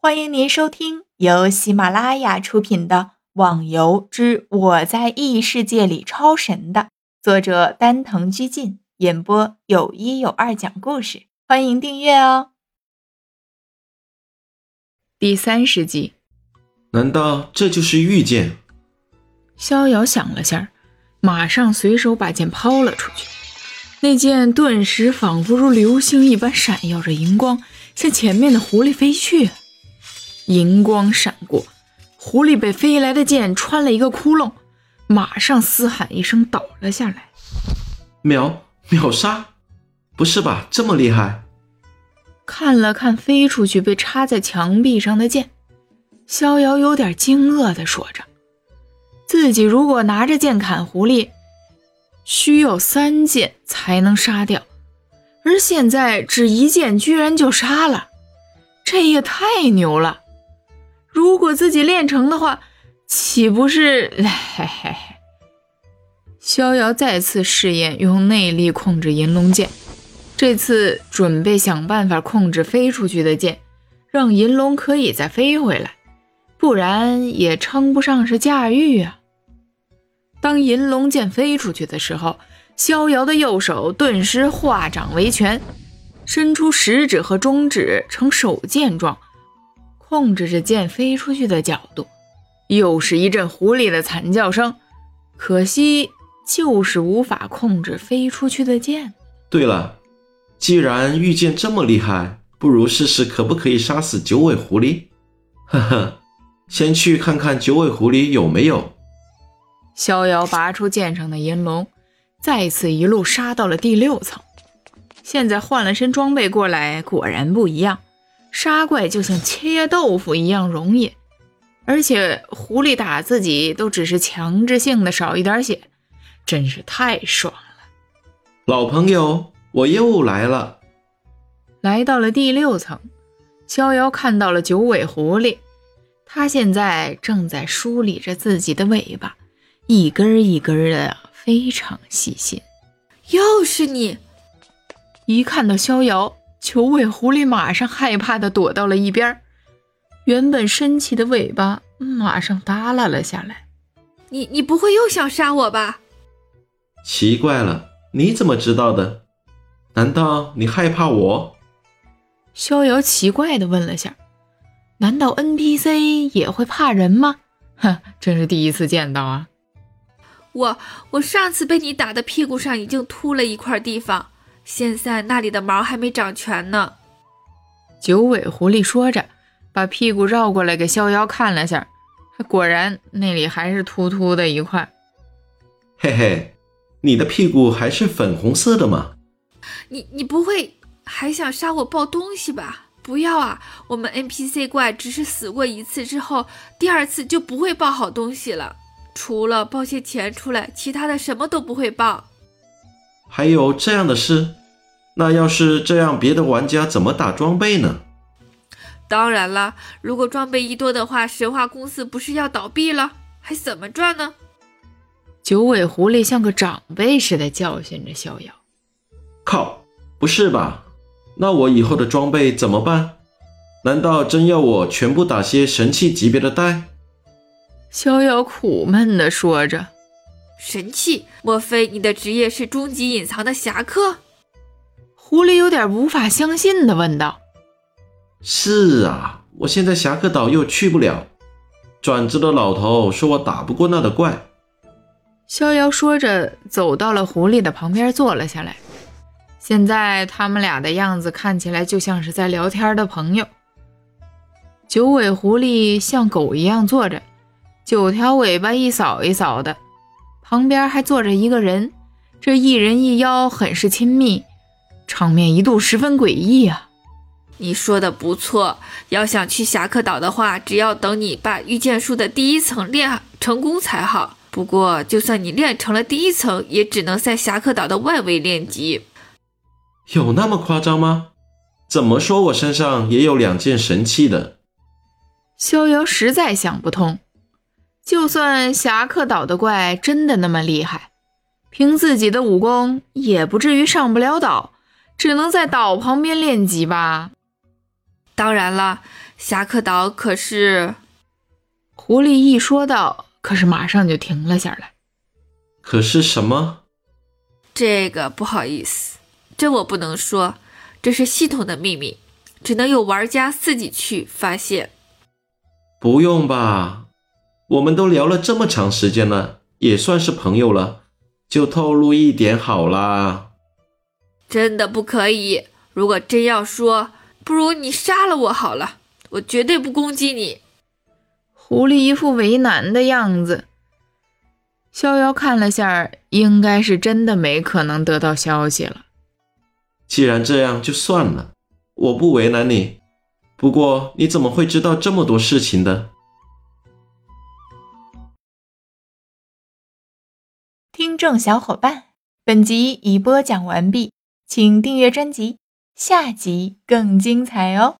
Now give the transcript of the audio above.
欢迎您收听由喜马拉雅出品的《网游之我在异世界里超神》的作者丹藤居进演播，有一有二讲故事。欢迎订阅哦。第三十集，难道这就是遇见？逍遥想了下，马上随手把剑抛了出去。那剑顿时仿佛如流星一般闪耀着银光，向前面的狐狸飞去。银光闪过，狐狸被飞来的剑穿了一个窟窿，马上嘶喊一声倒了下来。秒秒杀？不是吧，这么厉害？看了看飞出去被插在墙壁上的剑，逍遥有点惊愕地说着：“自己如果拿着剑砍狐狸，需要三剑才能杀掉，而现在只一剑居然就杀了，这也太牛了！”如果自己练成的话，岂不是？嘿嘿嘿。逍遥再次试验用内力控制银龙剑，这次准备想办法控制飞出去的剑，让银龙可以再飞回来，不然也称不上是驾驭啊。当银龙剑飞出去的时候，逍遥的右手顿时化掌为拳，伸出食指和中指成手剑状。控制着剑飞出去的角度，又是一阵狐狸的惨叫声。可惜，就是无法控制飞出去的剑。对了，既然御剑这么厉害，不如试试可不可以杀死九尾狐狸。呵呵，先去看看九尾狐狸有没有。逍遥拔出剑上的银龙，再次一路杀到了第六层。现在换了身装备过来，果然不一样。杀怪就像切豆腐一样容易，而且狐狸打自己都只是强制性的少一点血，真是太爽了。老朋友，我又来了。来到了第六层，逍遥看到了九尾狐狸，它现在正在梳理着自己的尾巴，一根一根的，非常细心。又是你！一看到逍遥。九尾狐狸马上害怕的躲到了一边，原本伸起的尾巴马上耷拉了下来。你你不会又想杀我吧？奇怪了，你怎么知道的？难道你害怕我？逍遥奇怪的问了下。难道 NPC 也会怕人吗？哼，真是第一次见到啊！我我上次被你打的屁股上已经秃了一块地方。现在那里的毛还没长全呢。九尾狐狸说着，把屁股绕过来给逍遥看了下，果然那里还是秃秃的一块。嘿嘿，你的屁股还是粉红色的吗？你你不会还想杀我抱东西吧？不要啊！我们 NPC 怪只是死过一次之后，第二次就不会抱好东西了，除了抱些钱出来，其他的什么都不会抱。还有这样的事？那要是这样，别的玩家怎么打装备呢？当然了，如果装备一多的话，神话公司不是要倒闭了，还怎么赚呢？九尾狐狸像个长辈似的教训着逍遥。靠，不是吧？那我以后的装备怎么办？难道真要我全部打些神器级别的带？逍遥苦闷地说着。神器？莫非你的职业是终极隐藏的侠客？狐狸有点无法相信的问道：“是啊，我现在侠客岛又去不了，转职的老头说我打不过那的怪。”逍遥说着，走到了狐狸的旁边坐了下来。现在他们俩的样子看起来就像是在聊天的朋友。九尾狐狸像狗一样坐着，九条尾巴一扫一扫的，旁边还坐着一个人，这一人一妖很是亲密。场面一度十分诡异啊！你说的不错，要想去侠客岛的话，只要等你把御剑术的第一层练成功才好。不过，就算你练成了第一层，也只能在侠客岛的外围练级。有那么夸张吗？怎么说我身上也有两件神器的？逍遥实在想不通，就算侠客岛的怪真的那么厉害，凭自己的武功也不至于上不了岛。只能在岛旁边练级吧。当然了，侠客岛可是……狐狸一说到，可是马上就停了下来。可是什么？这个不好意思，这我不能说，这是系统的秘密，只能有玩家自己去发现。不用吧，我们都聊了这么长时间了，也算是朋友了，就透露一点好啦。真的不可以，如果真要说，不如你杀了我好了，我绝对不攻击你。狐狸一副为难的样子。逍遥看了下，应该是真的没可能得到消息了。既然这样，就算了，我不为难你。不过你怎么会知道这么多事情的？听众小伙伴，本集已播讲完毕，请订阅专辑，下集更精彩哦。